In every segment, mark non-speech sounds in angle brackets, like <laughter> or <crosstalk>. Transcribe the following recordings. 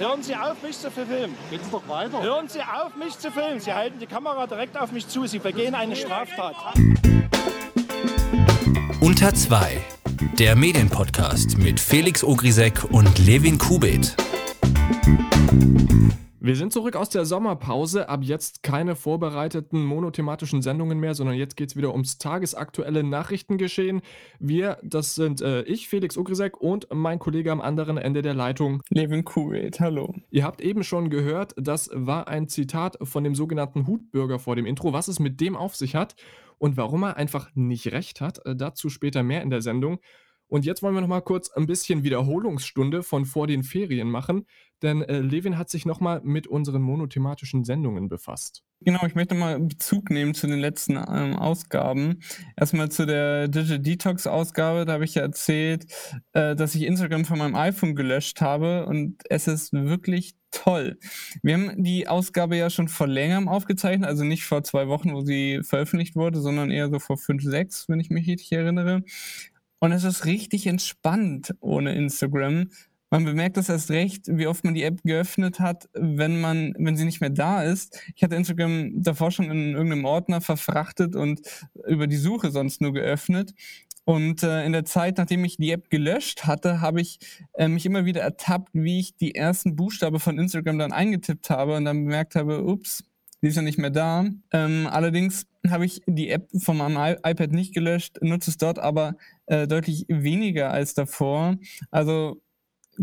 Hören Sie auf, mich zu filmen. Geht's doch weiter. Hören Sie auf, mich zu filmen. Sie halten die Kamera direkt auf mich zu. Sie begehen eine Straftat. Unter 2. Der Medienpodcast mit Felix Ogrisek und Levin Kubit. Wir sind zurück aus der Sommerpause. Ab jetzt keine vorbereiteten monothematischen Sendungen mehr, sondern jetzt geht es wieder ums tagesaktuelle Nachrichtengeschehen. Wir, das sind äh, ich, Felix Ogrisek und mein Kollege am anderen Ende der Leitung. Levin Kuwait, hallo. Ihr habt eben schon gehört, das war ein Zitat von dem sogenannten Hutbürger vor dem Intro. Was es mit dem auf sich hat und warum er einfach nicht recht hat, äh, dazu später mehr in der Sendung. Und jetzt wollen wir noch mal kurz ein bisschen Wiederholungsstunde von vor den Ferien machen, denn äh, Levin hat sich noch mal mit unseren monothematischen Sendungen befasst. Genau, ich möchte mal Bezug nehmen zu den letzten ähm, Ausgaben. Erstmal zu der Digital Detox Ausgabe, da habe ich ja erzählt, äh, dass ich Instagram von meinem iPhone gelöscht habe und es ist wirklich toll. Wir haben die Ausgabe ja schon vor längerem aufgezeichnet, also nicht vor zwei Wochen, wo sie veröffentlicht wurde, sondern eher so vor fünf, sechs, wenn ich mich richtig erinnere. Und es ist richtig entspannt ohne Instagram. Man bemerkt das erst recht, wie oft man die App geöffnet hat, wenn man, wenn sie nicht mehr da ist. Ich hatte Instagram davor schon in irgendeinem Ordner verfrachtet und über die Suche sonst nur geöffnet. Und äh, in der Zeit, nachdem ich die App gelöscht hatte, habe ich äh, mich immer wieder ertappt, wie ich die ersten Buchstaben von Instagram dann eingetippt habe und dann bemerkt habe, ups, die ist ja nicht mehr da. Ähm, allerdings habe ich die App von meinem iPad nicht gelöscht, nutze es dort aber äh, deutlich weniger als davor. Also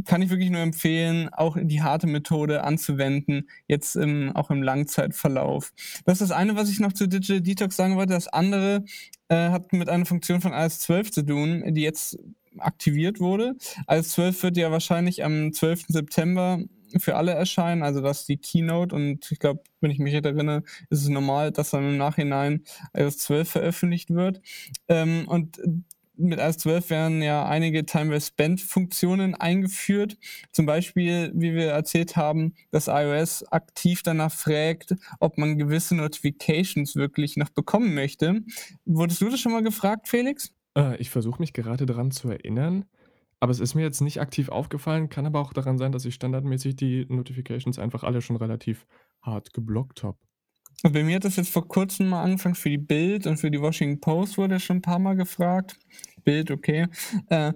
kann ich wirklich nur empfehlen, auch die harte Methode anzuwenden, jetzt im, auch im Langzeitverlauf. Das ist das eine, was ich noch zu Digital Detox sagen wollte. Das andere äh, hat mit einer Funktion von iOS 12 zu tun, die jetzt aktiviert wurde. iOS 12 wird ja wahrscheinlich am 12. September für alle erscheinen, also das ist die Keynote und ich glaube, wenn ich mich recht erinnere, ist es normal, dass dann im Nachhinein iOS 12 veröffentlicht wird. Ähm, und mit iOS 12 werden ja einige Time Well Spent Funktionen eingeführt. Zum Beispiel, wie wir erzählt haben, dass iOS aktiv danach fragt, ob man gewisse Notifications wirklich noch bekommen möchte. Wurdest du das schon mal gefragt, Felix? Äh, ich versuche mich gerade daran zu erinnern. Aber es ist mir jetzt nicht aktiv aufgefallen, kann aber auch daran sein, dass ich standardmäßig die Notifications einfach alle schon relativ hart geblockt habe. Bei mir hat das jetzt vor kurzem mal angefangen für die Bild und für die Washington Post wurde schon ein paar Mal gefragt. Bild, okay. Äh,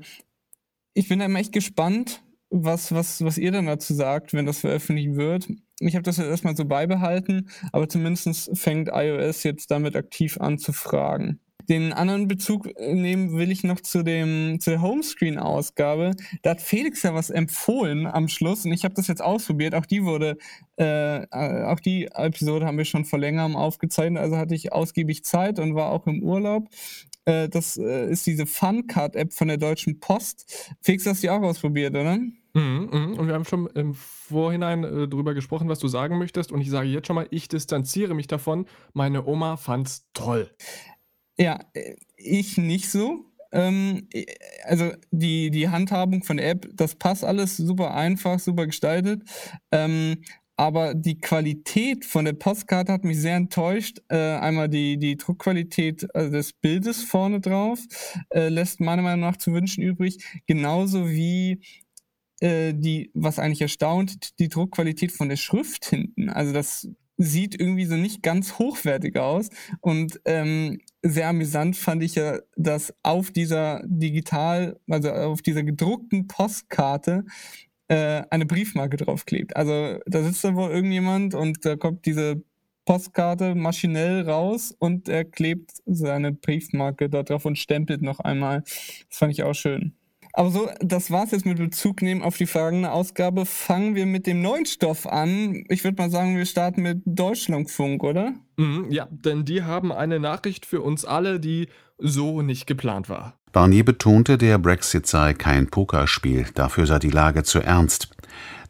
ich bin dann echt gespannt, was, was, was ihr dann dazu sagt, wenn das veröffentlicht wird. Ich habe das jetzt erstmal so beibehalten, aber zumindest fängt iOS jetzt damit aktiv an zu fragen. Den anderen Bezug äh, nehmen will ich noch zu, dem, zur Homescreen-Ausgabe. Da hat Felix ja was empfohlen am Schluss und ich habe das jetzt ausprobiert. Auch die wurde, äh, auch die Episode haben wir schon vor längerem aufgezeichnet, also hatte ich ausgiebig Zeit und war auch im Urlaub. Äh, das äh, ist diese Funcard-App von der Deutschen Post. Felix, hast du die auch ausprobiert, oder? Mhm, mhm. Und wir haben schon im Vorhinein äh, darüber gesprochen, was du sagen möchtest. Und ich sage jetzt schon mal, ich distanziere mich davon. Meine Oma fand's toll. Ja, äh, ich nicht so. Ähm, äh, also die, die Handhabung von der App, das passt alles super einfach, super gestaltet. Ähm, aber die Qualität von der Postkarte hat mich sehr enttäuscht. Äh, einmal die, die Druckqualität also des Bildes vorne drauf äh, lässt meiner Meinung nach zu wünschen übrig. Genauso wie äh, die, was eigentlich erstaunt, die Druckqualität von der Schrift hinten. Also das sieht irgendwie so nicht ganz hochwertig aus. Und ähm, sehr amüsant fand ich ja, dass auf dieser digital, also auf dieser gedruckten Postkarte äh, eine Briefmarke draufklebt. Also da sitzt dann wohl irgendjemand und da kommt diese Postkarte maschinell raus und er klebt seine Briefmarke da drauf und stempelt noch einmal. Das fand ich auch schön. Aber so, das war's jetzt mit Bezug nehmen auf die vergangene Ausgabe. Fangen wir mit dem neuen Stoff an. Ich würde mal sagen, wir starten mit Deutschlandfunk, oder? Mhm, ja, denn die haben eine Nachricht für uns alle, die so nicht geplant war. Barnier betonte, der Brexit sei kein Pokerspiel, dafür sei die Lage zu ernst.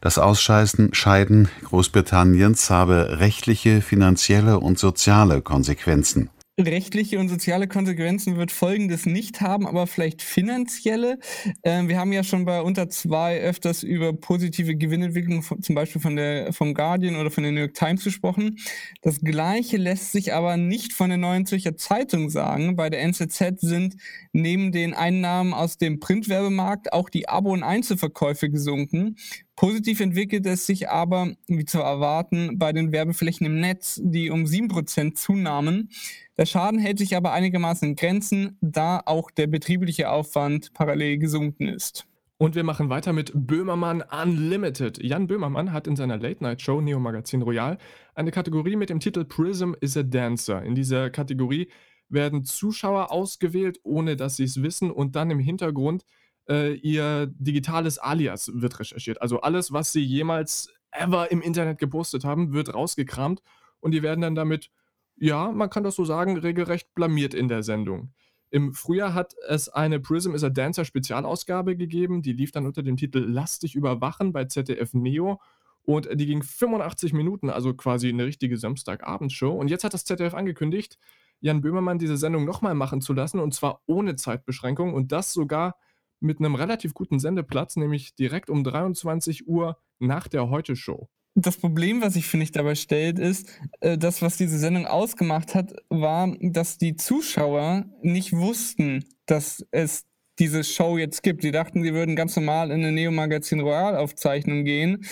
Das Ausscheiden Scheiden Großbritanniens habe rechtliche, finanzielle und soziale Konsequenzen rechtliche und soziale Konsequenzen wird Folgendes nicht haben, aber vielleicht finanzielle. Ähm, wir haben ja schon bei unter zwei öfters über positive Gewinnentwicklung, von, zum Beispiel von der, vom Guardian oder von der New York Times gesprochen. Das Gleiche lässt sich aber nicht von der Neuen Zürcher Zeitung sagen. Bei der NZZ sind neben den Einnahmen aus dem Printwerbemarkt auch die Abo- und Einzelverkäufe gesunken. Positiv entwickelt es sich aber, wie zu erwarten, bei den Werbeflächen im Netz, die um 7% zunahmen. Der Schaden hält sich aber einigermaßen in Grenzen, da auch der betriebliche Aufwand parallel gesunken ist. Und wir machen weiter mit Böhmermann Unlimited. Jan Böhmermann hat in seiner Late-Night-Show Neo Magazin Royal eine Kategorie mit dem Titel Prism is a Dancer. In dieser Kategorie werden Zuschauer ausgewählt, ohne dass sie es wissen, und dann im Hintergrund äh, ihr digitales Alias wird recherchiert. Also alles, was sie jemals ever im Internet gepostet haben, wird rausgekramt und die werden dann damit, ja, man kann das so sagen, regelrecht blamiert in der Sendung. Im Frühjahr hat es eine Prism is a Dancer Spezialausgabe gegeben, die lief dann unter dem Titel Lass dich überwachen bei ZDF Neo und die ging 85 Minuten, also quasi eine richtige Samstagabendshow. Und jetzt hat das ZDF angekündigt, Jan Böhmermann diese Sendung nochmal machen zu lassen und zwar ohne Zeitbeschränkung und das sogar mit einem relativ guten Sendeplatz, nämlich direkt um 23 Uhr nach der Heute-Show. Das Problem, was sich, finde ich, dabei stellt, ist, äh, das, was diese Sendung ausgemacht hat, war, dass die Zuschauer nicht wussten, dass es diese Show jetzt gibt. Die dachten, sie würden ganz normal in eine Neo-Magazin Royal-Aufzeichnung gehen.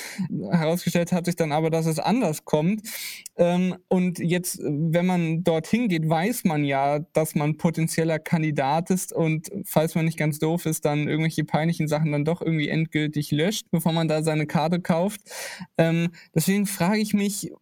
Herausgestellt hat sich dann aber, dass es anders kommt. Ähm, und jetzt, wenn man dorthin geht, weiß man ja, dass man potenzieller Kandidat ist und falls man nicht ganz doof ist, dann irgendwelche peinlichen Sachen dann doch irgendwie endgültig löscht, bevor man da seine Karte kauft. Ähm, deswegen frage ich mich,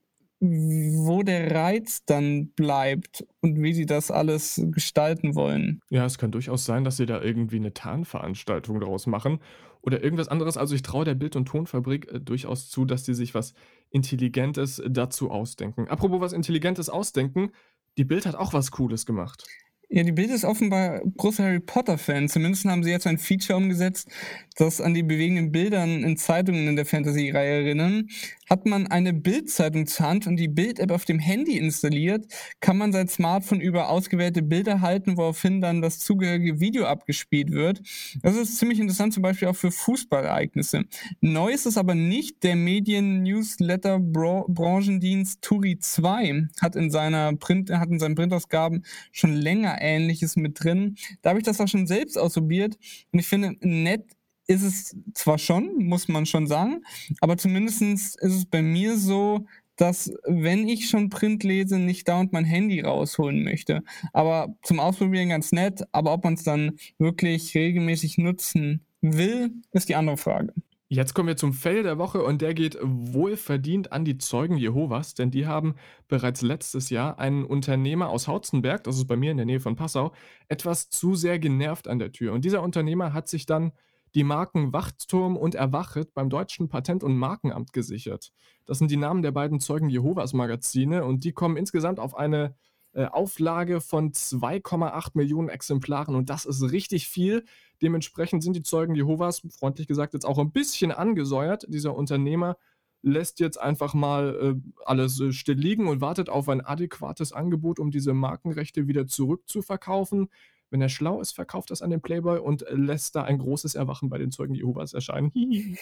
wo der Reiz dann bleibt und wie sie das alles gestalten wollen. Ja, es kann durchaus sein, dass sie da irgendwie eine Tarnveranstaltung draus machen oder irgendwas anderes. Also ich traue der Bild- und Tonfabrik äh, durchaus zu, dass die sich was Intelligentes dazu ausdenken. Apropos was Intelligentes ausdenken, die Bild hat auch was Cooles gemacht. Ja, die Bild ist offenbar großer Harry Potter-Fan. Zumindest haben sie jetzt ein Feature umgesetzt, das an die bewegenden Bildern in Zeitungen in der Fantasy-Reihe erinnern. Hat man eine Bild-Zeitung zur Hand und die Bild-App auf dem Handy installiert, kann man sein Smartphone über ausgewählte Bilder halten, woraufhin dann das zugehörige Video abgespielt wird. Das ist ziemlich interessant, zum Beispiel auch für Fußballereignisse. Neu ist es aber nicht. Der Medien-Newsletter-Branchendienst Turi 2 hat in seiner Print, hat in seinen Printausgaben schon länger Ähnliches mit drin. Da habe ich das auch schon selbst ausprobiert und ich finde, nett ist es zwar schon, muss man schon sagen, aber zumindest ist es bei mir so, dass wenn ich schon Print lese, nicht dauernd mein Handy rausholen möchte. Aber zum Ausprobieren ganz nett, aber ob man es dann wirklich regelmäßig nutzen will, ist die andere Frage. Jetzt kommen wir zum Fail der Woche und der geht wohlverdient an die Zeugen Jehovas, denn die haben bereits letztes Jahr einen Unternehmer aus Hautzenberg, das ist bei mir in der Nähe von Passau, etwas zu sehr genervt an der Tür. Und dieser Unternehmer hat sich dann die Marken Wachturm und Erwachet beim deutschen Patent- und Markenamt gesichert. Das sind die Namen der beiden Zeugen Jehovas Magazine und die kommen insgesamt auf eine äh, Auflage von 2,8 Millionen Exemplaren und das ist richtig viel. Dementsprechend sind die Zeugen Jehovas, freundlich gesagt, jetzt auch ein bisschen angesäuert. Dieser Unternehmer lässt jetzt einfach mal äh, alles äh, still liegen und wartet auf ein adäquates Angebot, um diese Markenrechte wieder zurückzuverkaufen. Wenn er schlau ist, verkauft das an den Playboy und lässt da ein großes Erwachen bei den Zeugen Jehovas erscheinen. <laughs>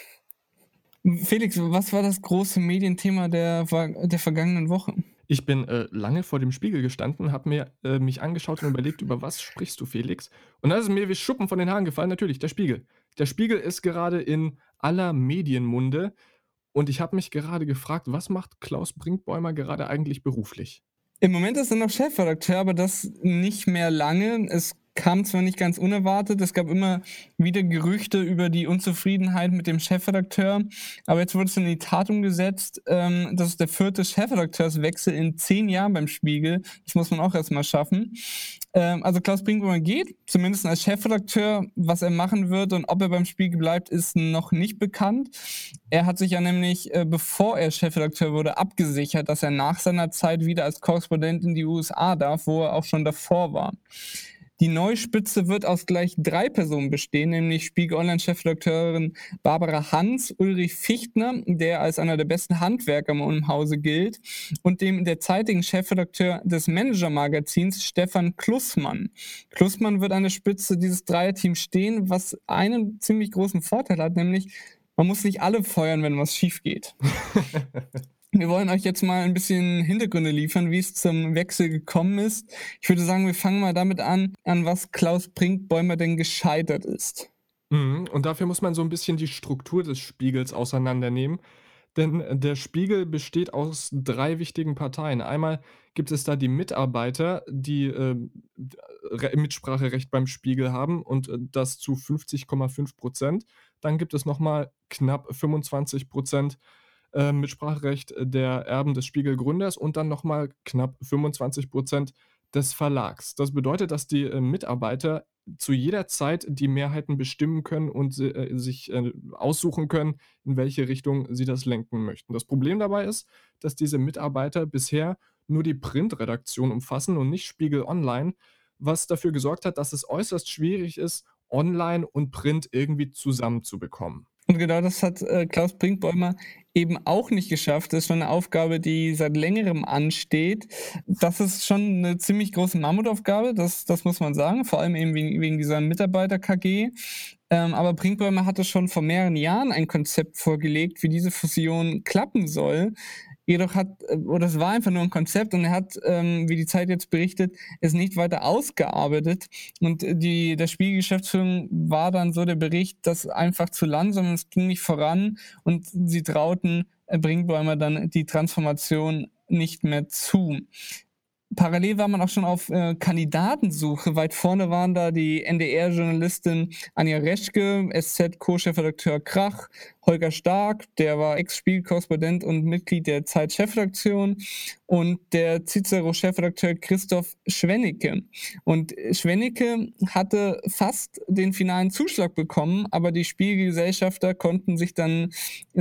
Felix, was war das große Medienthema der, der vergangenen Woche? Ich bin äh, lange vor dem Spiegel gestanden, habe mir äh, mich angeschaut und überlegt, über was sprichst du, Felix? Und dann ist mir wie Schuppen von den Haaren gefallen, natürlich, der Spiegel. Der Spiegel ist gerade in aller Medienmunde und ich habe mich gerade gefragt, was macht Klaus Brinkbäumer gerade eigentlich beruflich? Im Moment ist er noch Chefredakteur, aber das nicht mehr lange. Es kam zwar nicht ganz unerwartet, es gab immer wieder Gerüchte über die Unzufriedenheit mit dem Chefredakteur, aber jetzt wurde es in die Tat umgesetzt. Ähm, das ist der vierte Chefredakteurswechsel in zehn Jahren beim Spiegel. Das muss man auch erstmal schaffen. Ähm, also Klaus Brinkmann geht, zumindest als Chefredakteur. Was er machen wird und ob er beim Spiegel bleibt, ist noch nicht bekannt. Er hat sich ja nämlich, äh, bevor er Chefredakteur wurde, abgesichert, dass er nach seiner Zeit wieder als Korrespondent in die USA darf, wo er auch schon davor war. Die neue Spitze wird aus gleich drei Personen bestehen, nämlich Spiegel Online-Chefredakteurin Barbara Hans, Ulrich Fichtner, der als einer der besten Handwerker im Hause gilt, und dem derzeitigen Chefredakteur des Manager-Magazins Stefan Klussmann. Klussmann wird an der Spitze dieses Dreierteams stehen, was einen ziemlich großen Vorteil hat, nämlich man muss nicht alle feuern, wenn was schief geht. <laughs> Wir wollen euch jetzt mal ein bisschen Hintergründe liefern, wie es zum Wechsel gekommen ist. Ich würde sagen, wir fangen mal damit an, an was Klaus Brinkbäumer denn gescheitert ist. Mhm, und dafür muss man so ein bisschen die Struktur des Spiegels auseinandernehmen, denn der Spiegel besteht aus 3 wichtigen Parteien. Einmal gibt es da die Mitarbeiter, die, Re Mitspracherecht beim Spiegel haben und, äh, das zu 50,5% Dann gibt es noch mal knapp 25 äh, Mitspracherecht der Erben des Spiegel-Gründers und dann noch mal knapp 25% des Verlags. Das bedeutet, dass die, äh, Mitarbeiter zu jeder Zeit die Mehrheiten bestimmen können und äh, sich, äh, aussuchen können, in welche Richtung sie das lenken möchten. Das Problem dabei ist, dass diese Mitarbeiter bisher nur die Printredaktion umfassen und nicht Spiegel Online, was dafür gesorgt hat, dass es äußerst schwierig ist, Online und Print irgendwie zusammenzubekommen. Und genau das hat, äh, Klaus Brinkbäumer eben auch nicht geschafft. Das ist schon eine Aufgabe, die seit Längerem ansteht. Das ist schon eine ziemlich große Mammutaufgabe, das das muss man sagen, vor allem eben wegen wegen dieser Mitarbeiter-KG. Ähm, aber Brinkbäumer hatte schon vor mehreren Jahren ein Konzept vorgelegt, wie diese Fusion klappen soll. Jedoch hat, äh, oder es war einfach nur ein Konzept und er hat, ähm, wie die Zeit jetzt berichtet, es nicht weiter ausgearbeitet. Und die, der Spielgeschäftsführung war dann so der Bericht, dass einfach zu langsam, es ging nicht voran und sie trauten äh, Brinkbäumer dann die Transformation nicht mehr zu. Parallel war man auch schon auf äh, Kandidatensuche. Weit vorne waren da die NDR-Journalistin Anja Reschke, SZ-Co-Chefredakteur Krach, Holger Stark, der war Ex-Spielkorrespondent und Mitglied der Zeit-Chefredaktion und der Cicero-Chefredakteur Christoph Schwennicke. Und Schwennicke hatte fast den finalen Zuschlag bekommen, aber die Spielgesellschafter konnten sich dann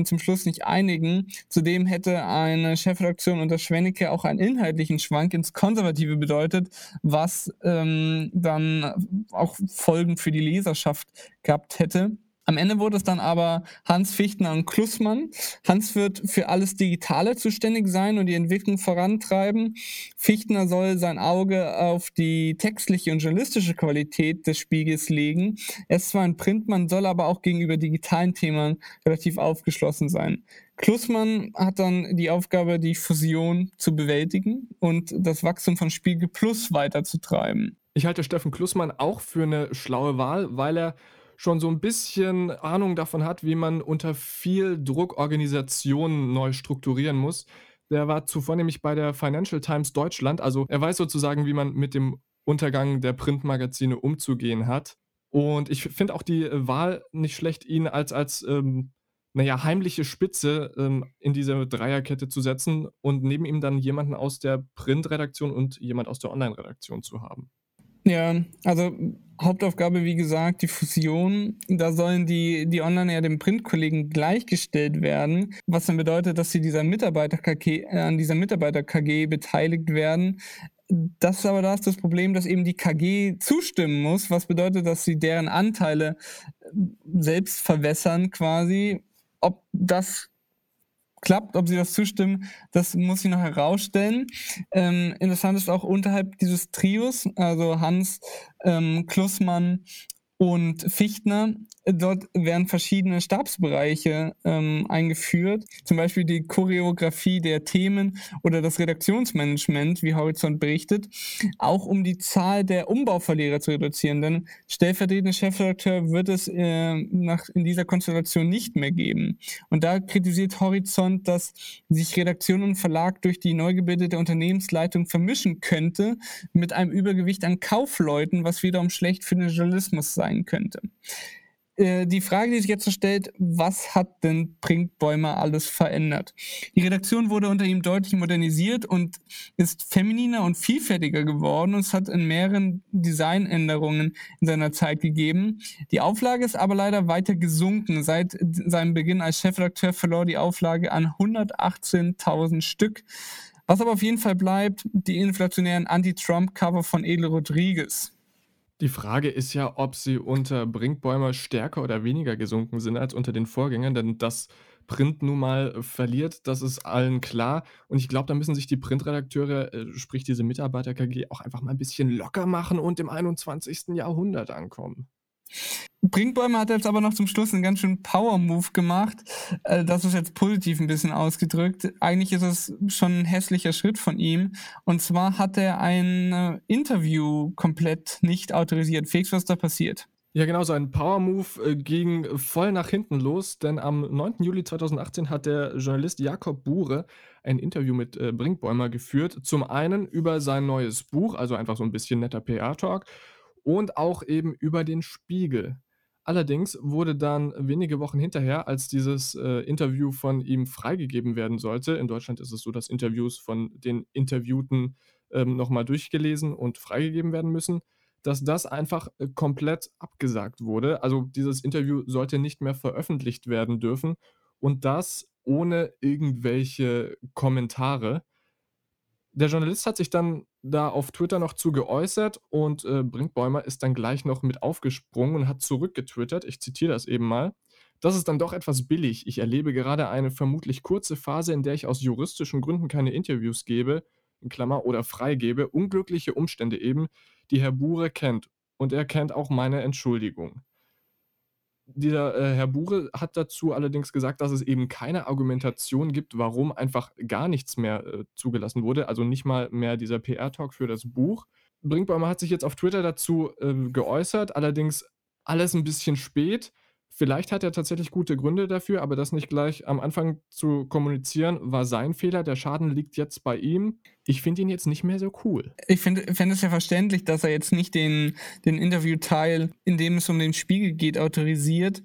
zum Schluss nicht einigen. Zudem hätte eine Chefredaktion unter Schwennicke auch einen inhaltlichen Schwank ins Konservative bedeutet, was ähm, dann auch Folgen für die Leserschaft gehabt hätte. Am Ende wurde es dann aber Hans Fichtner und Klussmann. Hans wird für alles Digitale zuständig sein und die Entwicklung vorantreiben. Fichtner soll sein Auge auf die textliche und journalistische Qualität des Spiegels legen. Er ist zwar ein Printmann, soll aber auch gegenüber digitalen Themen relativ aufgeschlossen sein. Klussmann hat dann die Aufgabe, die Fusion zu bewältigen und das Wachstum von Spiegel Plus weiterzutreiben. Ich halte Steffen Klussmann auch für eine schlaue Wahl, weil er schon so ein bisschen Ahnung davon hat, wie man unter viel Druck Organisationen neu strukturieren muss. Der war zuvor nämlich bei der Financial Times Deutschland, also er weiß sozusagen, wie man mit dem Untergang der Printmagazine umzugehen hat. Und ich finde auch die Wahl nicht schlecht, ihn als als, ähm, na ja, heimliche Spitze, ähm, in diese Dreierkette zu setzen und neben ihm dann jemanden aus der Printredaktion und jemand aus der Online-Redaktion zu haben. Ja, also Hauptaufgabe, wie gesagt, die Fusion. Da sollen die, die Online ja den Printkollegen gleichgestellt werden, was dann bedeutet, dass sie dieser Mitarbeiter-KG, äh, an dieser Mitarbeiter-KG beteiligt werden. Das ist aber das, das Problem, dass eben die KG zustimmen muss, was bedeutet, dass sie deren Anteile äh, selbst verwässern quasi. Ob das klappt, ob sie das zustimmen, das muss ich noch herausstellen. Ähm, interessant ist auch unterhalb dieses Trios, also Hans, ähm, Klussmann und Fichtner dort werden verschiedene Stabsbereiche ähm, eingeführt, zum Beispiel die Choreografie der Themen oder das Redaktionsmanagement, wie Horizont berichtet, auch um die Zahl der Umbauverlierer zu reduzieren. Denn stellvertretende Chefredakteur wird es äh, nach, in dieser Konstellation nicht mehr geben. Und da kritisiert Horizont, dass sich Redaktion und Verlag durch die neu gebildete Unternehmensleitung vermischen könnte mit einem Übergewicht an Kaufleuten, was wiederum schlecht für den Journalismus sein könnte. Äh, die Frage, die sich jetzt stellt, was hat denn Brinkbäumer alles verändert? Die Redaktion wurde unter ihm deutlich modernisiert und ist femininer und vielfältiger geworden und es hat in mehreren Designänderungen in seiner Zeit gegeben. Die Auflage ist aber leider weiter gesunken. Seit seinem Beginn als Chefredakteur verlor die Auflage an 118.000 Stück. Was aber auf jeden Fall bleibt, die inflationären Anti-Trump-Cover von Edel Rodriguez. Die Frage ist ja, ob sie unter Brinkbäumer stärker oder weniger gesunken sind als unter den Vorgängern, denn dass Print nun mal verliert, das ist allen klar. Und ich glaube, da müssen sich die Printredakteure, äh, sprich diese Mitarbeiter-KG, auch einfach mal ein bisschen locker machen und im 21. Jahrhundert ankommen. Brinkbäume hat jetzt aber noch zum Schluss einen ganz schönen Power-Move gemacht. Äh, das ist jetzt positiv ein bisschen ausgedrückt. Eigentlich ist es schon ein hässlicher Schritt von ihm. Und zwar hat er ein äh, Interview komplett nicht autorisiert. Felix, was da passiert? Ja, genau, sein Power-Move äh, ging voll nach hinten los, denn am 9. Juli 2018 hat der Journalist Jakob Bure ein Interview mit Brinkbäumer geführt. Zum einen über sein neues Buch, also einfach so ein bisschen netter PR-Talk, und auch eben über den Spiegel. Allerdings wurde dann wenige Wochen hinterher, als dieses äh, Interview von ihm freigegeben werden sollte, in Deutschland ist es so, dass Interviews von den Interviewten ähm, nochmal durchgelesen und freigegeben werden müssen, dass das einfach äh, komplett abgesagt wurde. Also dieses Interview sollte nicht mehr veröffentlicht werden dürfen und das ohne irgendwelche Kommentare. Der Journalist hat sich dann da auf Twitter noch zu geäußert und äh, Brinkbäumer ist dann gleich noch mit aufgesprungen und hat zurückgetwittert. Ich zitiere das eben mal. Das ist dann doch etwas billig. Ich erlebe gerade eine vermutlich kurze Phase, in der ich aus juristischen Gründen keine Interviews gebe, in Klammer, oder freigebe. Unglückliche Umstände eben, die Herr Bure kennt. Und er kennt auch meine Entschuldigung. Dieser äh, Herr Bure hat dazu allerdings gesagt, dass es eben keine Argumentation gibt, warum einfach gar nichts mehr äh, zugelassen wurde, also nicht mal mehr dieser PR-Talk für das Buch. Brinkbaumer hat sich jetzt auf Twitter dazu äh, geäußert, allerdings alles ein bisschen spät. Vielleicht hat er tatsächlich gute Gründe dafür, aber das nicht gleich am Anfang zu kommunizieren, war sein Fehler. Der Schaden liegt jetzt bei ihm. Ich finde ihn jetzt nicht mehr so cool. Ich finde es ja verständlich, dass er jetzt nicht den, den Interviewteil, in dem es um den Spiegel geht, autorisiert.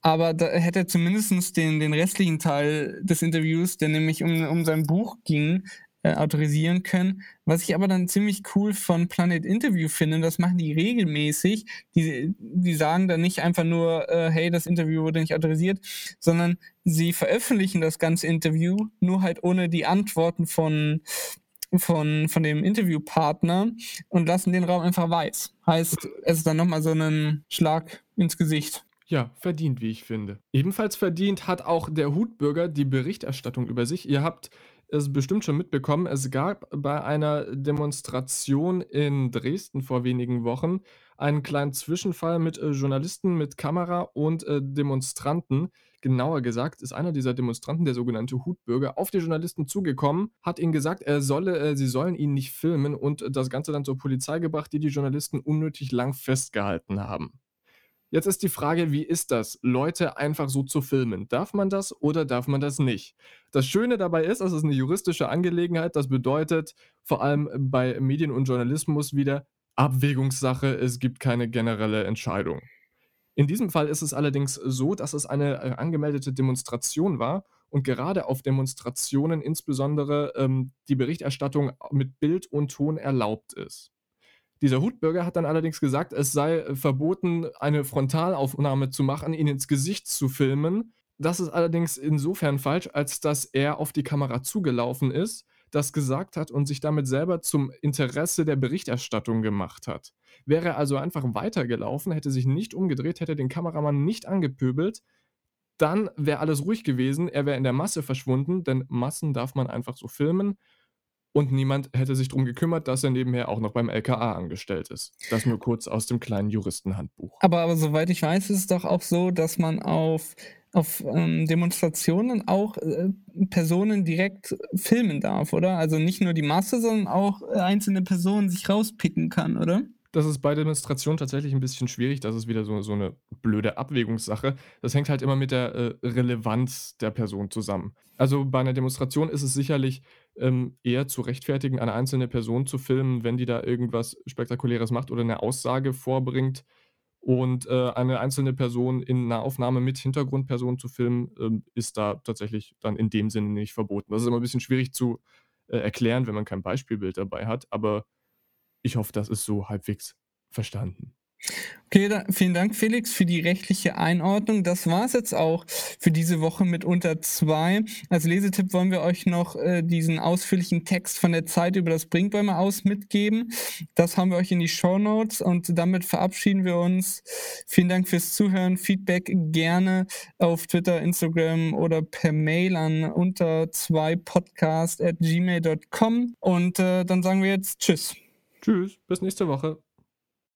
Aber da hätte er zumindest den, den restlichen Teil des Interviews, der nämlich um, um sein Buch ging, äh, autorisieren können. Was ich aber dann ziemlich cool von Planet Interview finde, das machen die regelmäßig. Die, die sagen dann nicht einfach nur, äh, hey, das Interview wurde nicht autorisiert, sondern sie veröffentlichen das ganze Interview, nur halt ohne die Antworten von, von, von dem Interviewpartner und lassen den Raum einfach weiß. Heißt, es ist dann nochmal so ein Schlag ins Gesicht. Ja, verdient, wie ich finde. Ebenfalls verdient hat auch der Hutbürger die Berichterstattung über sich. Ihr habt es bestimmt schon mitbekommen, es gab bei einer Demonstration in Dresden vor wenigen Wochen einen kleinen Zwischenfall mit äh, Journalisten mit Kamera und äh, Demonstranten. Genauer gesagt ist einer dieser Demonstranten, der sogenannte Hutbürger, auf die Journalisten zugekommen, hat ihnen gesagt, er solle, äh, sie sollen ihn nicht filmen und das Ganze dann zur Polizei gebracht, die die Journalisten unnötig lang festgehalten haben. Jetzt ist die Frage, wie ist das, Leute einfach so zu filmen? Darf man das oder darf man das nicht? Das Schöne dabei ist, es ist eine juristische Angelegenheit. Das bedeutet vor allem bei Medien und Journalismus wieder Abwägungssache. Es gibt keine generelle Entscheidung. In diesem Fall ist es allerdings so, dass es eine äh, angemeldete Demonstration war und gerade auf Demonstrationen insbesondere ähm, die Berichterstattung mit Bild und Ton erlaubt ist. Dieser Hutbürger hat dann allerdings gesagt, es sei äh, verboten, eine Frontalaufnahme zu machen, ihn ins Gesicht zu filmen. Das ist allerdings insofern falsch, als dass er auf die Kamera zugelaufen ist, das gesagt hat und sich damit selber zum Interesse der Berichterstattung gemacht hat. Wäre er also einfach weitergelaufen, hätte sich nicht umgedreht, hätte den Kameramann nicht angepöbelt, dann wäre alles ruhig gewesen, er wäre in der Masse verschwunden, denn Massen darf man einfach so filmen und niemand hätte sich darum gekümmert, dass er nebenher auch noch beim LKA angestellt ist. Das nur kurz aus dem kleinen Juristenhandbuch. Aber, aber soweit ich weiß, ist es doch auch so, dass man auf, auf ähm, Demonstrationen auch äh, Personen direkt filmen darf, oder? Also nicht nur die Masse, sondern auch äh, einzelne Personen sich rauspicken kann, oder? Das ist bei Demonstrationen tatsächlich ein bisschen schwierig. Das ist wieder so, so eine blöde Abwägungssache. Das hängt halt immer mit der äh, Relevanz der Person zusammen. Also bei einer Demonstration ist es sicherlich ähm, eher zu rechtfertigen, eine einzelne Person zu filmen, wenn die da irgendwas Spektakuläres macht oder eine Aussage vorbringt. Und äh, eine einzelne Person in Nahaufnahme mit Hintergrundperson zu filmen, ähm, ist da tatsächlich dann in dem Sinne nicht verboten. Das ist immer ein bisschen schwierig zu äh, erklären, wenn man kein Beispielbild dabei hat. Aber ich hoffe, das ist so halbwegs verstanden. Okay, da, vielen Dank, Felix, für die rechtliche Einordnung. Das war es jetzt auch für diese Woche mit unter zwei. Als Lesetipp wollen wir euch noch äh, diesen ausführlichen Text von der Zeit über das Brinkbäume aus mitgeben. Das haben wir euch in die Show Notes und damit verabschieden wir uns. Vielen Dank fürs Zuhören. Feedback gerne auf Twitter, Instagram oder per Mail an unter zwei podcast at gmail.com. Und äh, dann sagen wir jetzt Tschüss. Tschüss, bis nächste Woche.